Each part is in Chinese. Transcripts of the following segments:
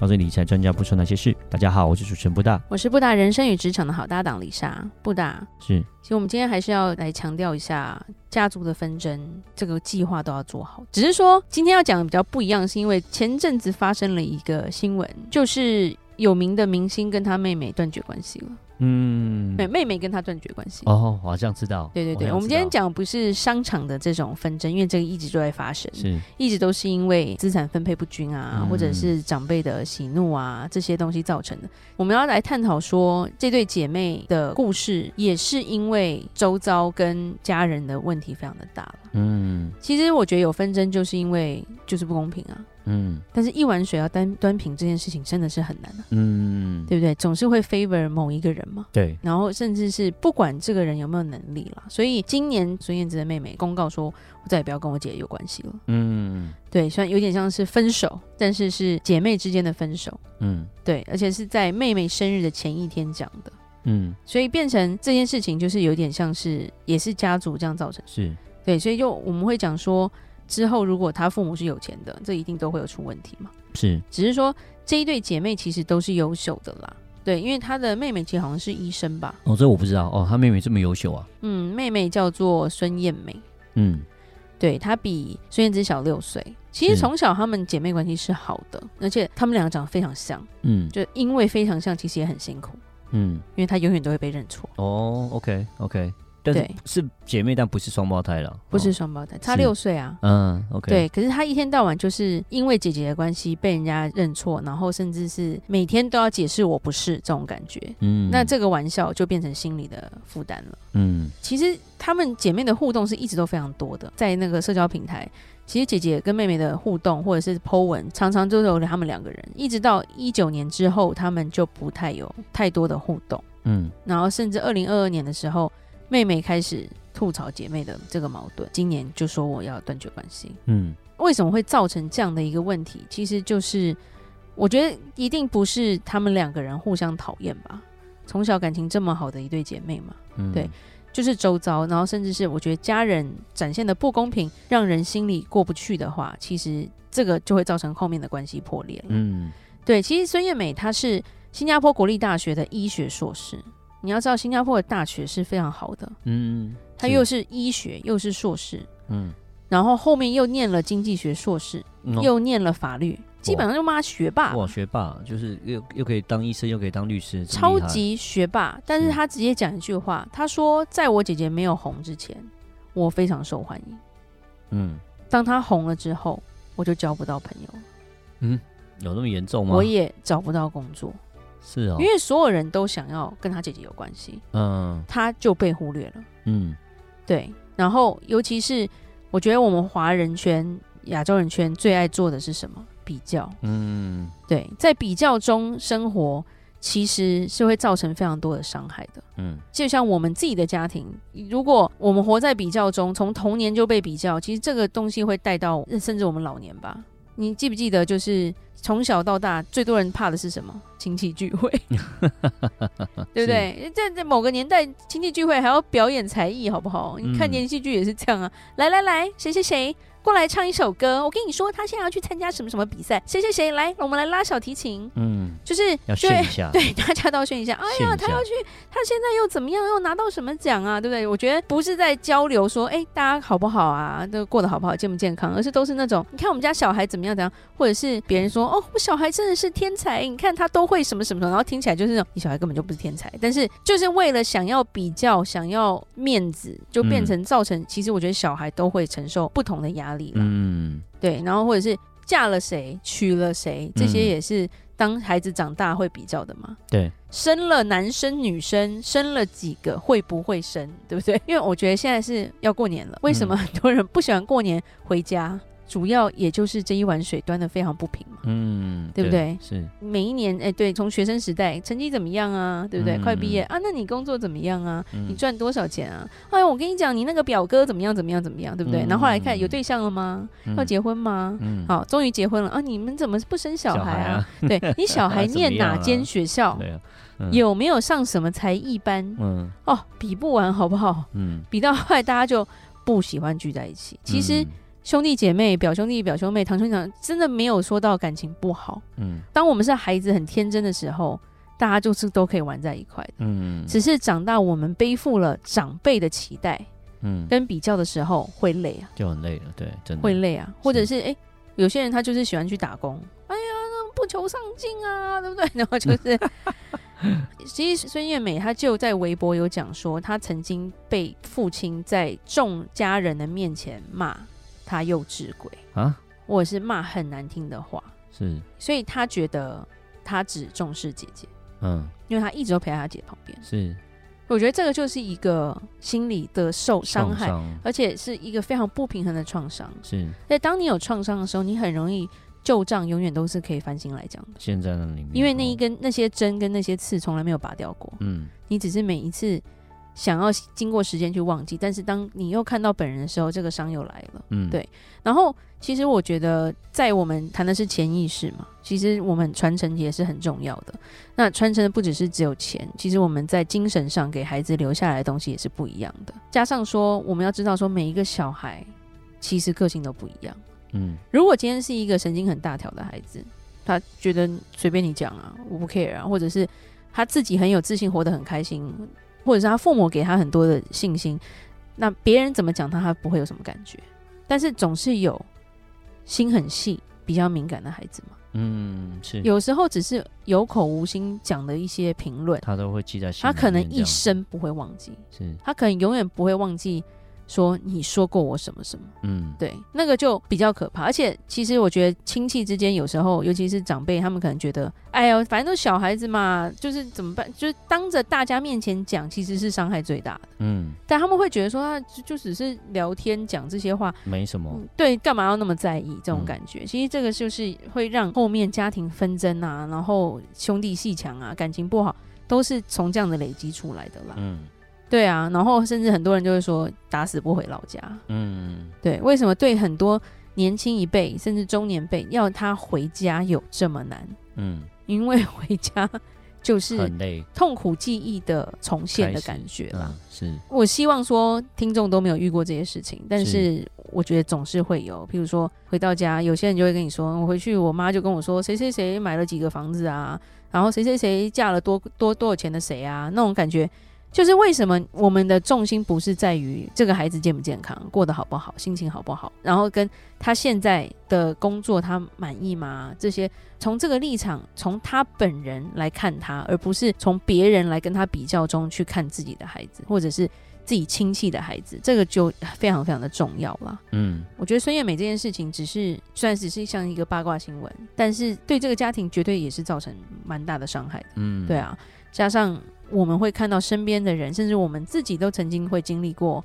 告诉理财专家不说那些事。大家好，我是主持人布大，我是布大人生与职场的好搭档李莎。布大是，其实我们今天还是要来强调一下，家族的纷争这个计划都要做好。只是说今天要讲的比较不一样，是因为前阵子发生了一个新闻，就是有名的明星跟他妹妹断绝关系了。嗯，对，妹妹跟他断绝关系。哦，我好像知道。对对对，我，我们今天讲不是商场的这种纷争，因为这个一直都在发生，是，一直都是因为资产分配不均啊，嗯、或者是长辈的喜怒啊这些东西造成的。我们要来探讨说，这对姐妹的故事也是因为周遭跟家人的问题非常的大了。嗯，其实我觉得有纷争就是因为就是不公平啊。嗯，但是一碗水要端端平这件事情真的是很难的，啊，嗯，对不对？总是会 favor 某一个人嘛，对。然后甚至是不管这个人有没有能力了，所以今年孙燕姿的妹妹公告说，我再也不要跟我姐有关系了。嗯，对，虽然有点像是分手，但是是姐妹之间的分手。嗯，对，而且是在妹妹生日的前一天讲的。嗯，所以变成这件事情就是有点像是也是家族这样造成，是对，所以就我们会讲说。之后，如果他父母是有钱的，这一定都会有出问题嘛？是，只是说这一对姐妹其实都是优秀的啦。对，因为她的妹妹其实好像是医生吧？哦，这我不知道哦。她妹妹这么优秀啊？嗯，妹妹叫做孙燕美。嗯，对，她比孙燕姿小六岁。其实从小她们姐妹关系是好的，而且她们两个长得非常像。嗯，就因为非常像，其实也很辛苦。嗯，因为她永远都会被认错。哦，OK，OK。Okay, okay. 对，是姐妹，但不是双胞胎了。不是双胞胎，差六岁啊。嗯，OK。对，可是她一天到晚就是因为姐姐的关系被人家认错，然后甚至是每天都要解释我不是这种感觉。嗯，那这个玩笑就变成心理的负担了。嗯，其实她们姐妹的互动是一直都非常多的，在那个社交平台，其实姐姐跟妹妹的互动或者是 po 文，常常都有他们两个人。一直到一九年之后，他们就不太有太多的互动。嗯，然后甚至二零二二年的时候。妹妹开始吐槽姐妹的这个矛盾，今年就说我要断绝关系。嗯，为什么会造成这样的一个问题？其实就是我觉得一定不是他们两个人互相讨厌吧？从小感情这么好的一对姐妹嘛，嗯，对，就是周遭，然后甚至是我觉得家人展现的不公平，让人心里过不去的话，其实这个就会造成后面的关系破裂了。嗯，对，其实孙燕美她是新加坡国立大学的医学硕士。你要知道，新加坡的大学是非常好的，嗯，他又是医学，又是硕士，嗯，然后后面又念了经济学硕士，嗯、又念了法律，基本上就骂学霸。哇，学霸就是又又可以当医生，又可以当律师，超级学霸。但是他直接讲一句话，他说：“在我姐姐没有红之前，我非常受欢迎。嗯，当他红了之后，我就交不到朋友。嗯，有那么严重吗？我也找不到工作。”是哦，因为所有人都想要跟他姐姐有关系，嗯，他就被忽略了，嗯，对。然后，尤其是我觉得我们华人圈、亚洲人圈最爱做的是什么？比较，嗯，对，在比较中生活，其实是会造成非常多的伤害的，嗯。就像我们自己的家庭，如果我们活在比较中，从童年就被比较，其实这个东西会带到甚至我们老年吧。你记不记得，就是从小到大最多人怕的是什么？亲戚聚会，对不对？在在某个年代，亲戚聚会还要表演才艺，好不好？你看连续剧也是这样啊！嗯、来来来，谁谁谁。过来唱一首歌，我跟你说，他现在要去参加什么什么比赛，谁谁谁来，我们来拉小提琴，嗯，就是要炫一下，对，大家都要炫一下。哎呀，他要去，他现在又怎么样，又拿到什么奖啊，对不对？我觉得不是在交流说，哎，大家好不好啊，都过得好不好，健不健康，而是都是那种，你看我们家小孩怎么样怎样，或者是别人说，哦，我小孩真的是天才，你看他都会什么什么什么，然后听起来就是那种，你小孩根本就不是天才，但是就是为了想要比较，想要面子，就变成造成，嗯、其实我觉得小孩都会承受不同的压力了，嗯。对，然后或者是嫁了谁，娶了谁，这些也是当孩子长大会比较的嘛。对，生了男生女生，生了几个，会不会生，对不对？因为我觉得现在是要过年了，为什么很多人不喜欢过年回家？主要也就是这一碗水端的非常不平嘛，嗯，对不对？是每一年，哎，对，从学生时代成绩怎么样啊？对不对？嗯、快毕业啊，那你工作怎么样啊？嗯、你赚多少钱啊？哎呀，我跟你讲，你那个表哥怎么样？怎么样？怎么样？对不对？嗯、然后后来看有对象了吗？嗯、要结婚吗？嗯，好，终于结婚了啊！你们怎么不生小孩啊？孩啊 对你小孩 念哪间学校？嗯、有没有上什么才艺班？嗯，哦，比不完好不好？嗯，比到后来大家就不喜欢聚在一起。其实。兄弟姐妹、表兄弟、表兄妹、堂兄长，真的没有说到感情不好。嗯，当我们是孩子很天真的时候，大家就是都可以玩在一块的。嗯，只是长大，我们背负了长辈的期待，嗯，跟比较的时候会累啊，就很累了。对，真的会累啊。或者是哎、欸，有些人他就是喜欢去打工，哎呀，那不求上进啊，对不对？然后就是，其实孙燕美她就在微博有讲说，她曾经被父亲在众家人的面前骂。他幼稚鬼。啊，或者是骂很难听的话，是，所以他觉得他只重视姐姐，嗯，因为他一直都陪在他姐旁边，是，我觉得这个就是一个心理的受伤害，而且是一个非常不平衡的创伤，是，所以当你有创伤的时候，你很容易旧账永远都是可以翻新来讲的，现在那里面，因为那一根那些针跟那些刺从来没有拔掉过，嗯，你只是每一次。想要经过时间去忘记，但是当你又看到本人的时候，这个伤又来了。嗯，对。然后，其实我觉得，在我们谈的是潜意识嘛，其实我们传承也是很重要的。那传承的不只是只有钱，其实我们在精神上给孩子留下来的东西也是不一样的。加上说，我们要知道说，每一个小孩其实个性都不一样。嗯，如果今天是一个神经很大条的孩子，他觉得随便你讲啊，我不 care 啊，或者是他自己很有自信，活得很开心。或者是他父母给他很多的信心，那别人怎么讲他，他不会有什么感觉。但是总是有心很细、比较敏感的孩子嘛。嗯，是。有时候只是有口无心讲的一些评论，他都会记在心里。他可能一生不会忘记，是他可能永远不会忘记。说你说过我什么什么，嗯，对，那个就比较可怕。而且其实我觉得亲戚之间有时候，尤其是长辈，他们可能觉得，哎呦，反正都小孩子嘛，就是怎么办？就是当着大家面前讲，其实是伤害最大的。嗯，但他们会觉得说，他就只是聊天讲这些话，没什么。对，干嘛要那么在意这种感觉？嗯，其实这个就是会让后面家庭纷争啊，然后兄弟戏强啊，感情不好，都是从这样的累积出来的啦。嗯。对啊，然后甚至很多人就会说打死不回老家。嗯，对，为什么对很多年轻一辈甚至中年辈要他回家有这么难？嗯，因为回家就是痛苦记忆的重现的感觉啦。嗯、是，我希望说听众都没有遇过这些事情，但是我觉得总是会有。譬如说回到家，有些人就会跟你说，我回去我妈就跟我说，谁谁谁买了几个房子啊，然后谁谁谁嫁了多多多少钱的谁啊，那种感觉。就是为什么我们的重心不是在于这个孩子健不健康、过得好不好、心情好不好，然后跟他现在的工作他满意吗？这些从这个立场，从他本人来看他，而不是从别人来跟他比较中去看自己的孩子，或者是自己亲戚的孩子，这个就非常非常的重要了。嗯，我觉得孙燕美这件事情只是虽然只是像一个八卦新闻，但是对这个家庭绝对也是造成蛮大的伤害的。嗯，对啊，加上。我们会看到身边的人，甚至我们自己都曾经会经历过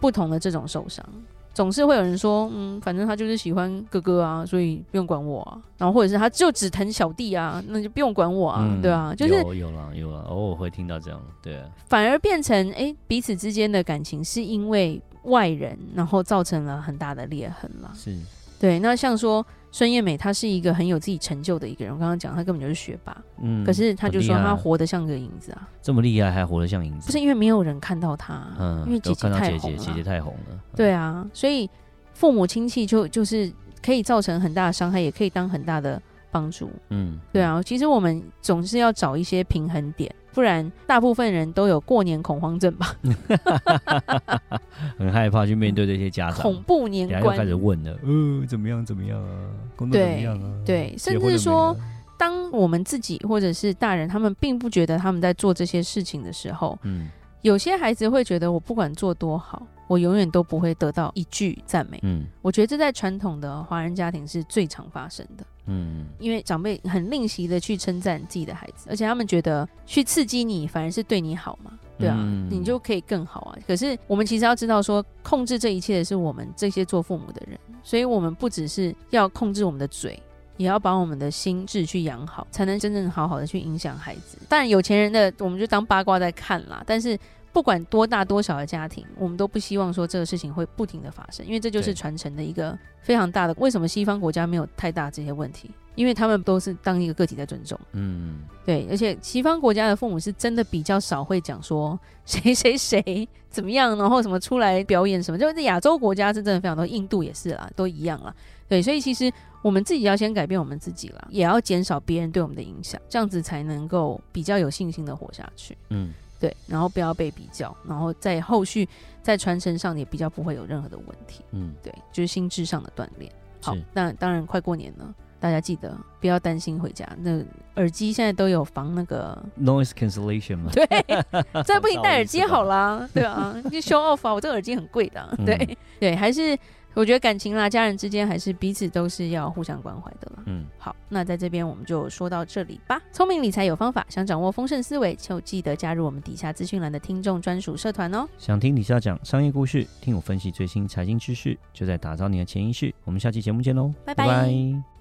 不同的这种受伤。总是会有人说：“嗯，反正他就是喜欢哥哥啊，所以不用管我啊。”然后或者是他就只疼小弟啊，那就不用管我啊，嗯、对啊，就是有有了有了，偶尔会听到这样，对啊，反而变成哎、欸，彼此之间的感情是因为外人，然后造成了很大的裂痕了。是，对。那像说。孙燕美，她是一个很有自己成就的一个人。我刚刚讲，她根本就是学霸。嗯，可是她就说她活得像个影子啊。这么厉害还活得像影子？不是因为没有人看到她，嗯，因为姐姐太红了。姐姐，姐姐太红了。对啊，所以父母亲戚就就是可以造成很大的伤害，也可以当很大的帮助。嗯，对啊。其实我们总是要找一些平衡点。不然，大部分人都有过年恐慌症吧？很害怕去面对这些家长，恐怖年关开始问了，呃，怎么样？怎么样啊？工作怎么样啊？对，对，甚至说，当我们自己或者是大人，他们并不觉得他们在做这些事情的时候，嗯，有些孩子会觉得，我不管做多好，我永远都不会得到一句赞美。嗯，我觉得这在传统的华人家庭是最常发生的。嗯，因为长辈很吝惜的去称赞自己的孩子，而且他们觉得去刺激你反而是对你好嘛，对啊，嗯、你就可以更好啊。可是我们其实要知道说，控制这一切的是我们这些做父母的人，所以我们不只是要控制我们的嘴，也要把我们的心智去养好，才能真正好好的去影响孩子。当然，有钱人的我们就当八卦在看啦。但是不管多大多小的家庭，我们都不希望说这个事情会不停的发生，因为这就是传承的一个非常大的。为什么西方国家没有太大这些问题？因为他们都是当一个个体在尊重。嗯，对，而且西方国家的父母是真的比较少会讲说谁谁谁怎么样，然后什么出来表演什么，就是亚洲国家是真的非常多，印度也是啦，都一样啦。对，所以其实我们自己要先改变我们自己啦，也要减少别人对我们的影响，这样子才能够比较有信心的活下去。嗯，对，然后不要被比较，然后在后续在传承上也比较不会有任何的问题。嗯，对，就是心智上的锻炼。好，那当然快过年了。大家记得不要担心回家，那耳机现在都有防那个 noise cancellation 嘛？对，再不行戴耳机好啦，对啊，就 show off 啊，我这个耳机很贵的，啊，对、嗯、对，还是我觉得感情啦，家人之间还是彼此都是要互相关怀的啦。嗯，好，那在这边我们就说到这里吧。聪明理财有方法，想掌握丰盛思维，就记得加入我们底下资讯栏的听众专属社团哦。想听李肖讲商业故事，听我分析最新财经知识，就在打造你的潜意识。我们下期节目见喽，拜拜。